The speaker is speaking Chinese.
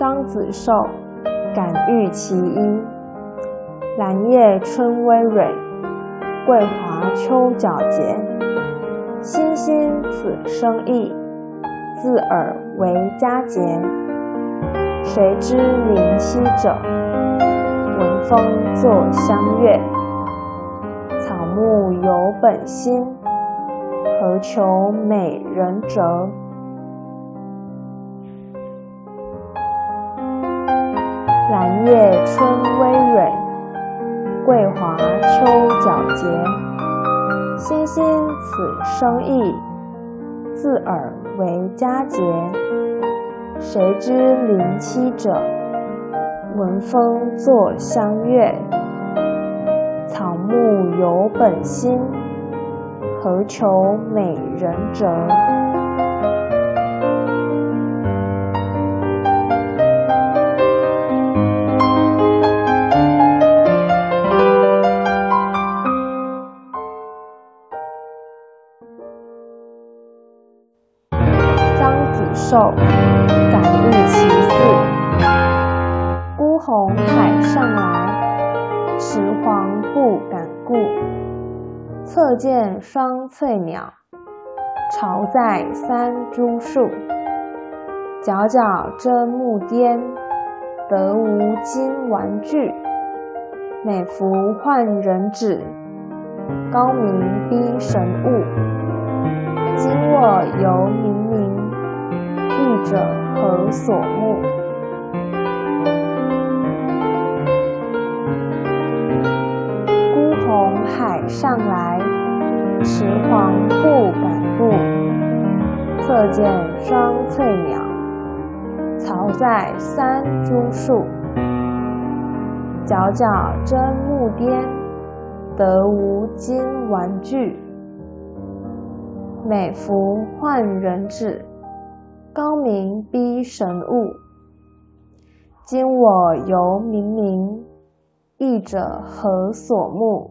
张子寿感遇其一。兰叶春葳蕤，桂华秋皎洁。欣欣此生意，自尔为佳节。谁知灵犀者，闻风作相悦。草木有本心，何求美人折？春葳蕤，桂华秋皎洁。星星此生意，自尔为佳节。谁知灵犀者，闻风作相悦。草木有本心，何求美人折？张子寿感遇其四。孤鸿海上来，迟黄不敢顾。侧见双翠鸟，巢在三株树。皎皎真木颠，得无金玩具。每服换人指，高明逼神物。今我犹冥冥，者何所目？孤鸿海上来，迟黄不敢顾。侧见双翠鸟，巢在三株树。皎皎真木巅，得无金玩具。美服换人指，高明逼神物。今我犹冥冥，译者何所慕？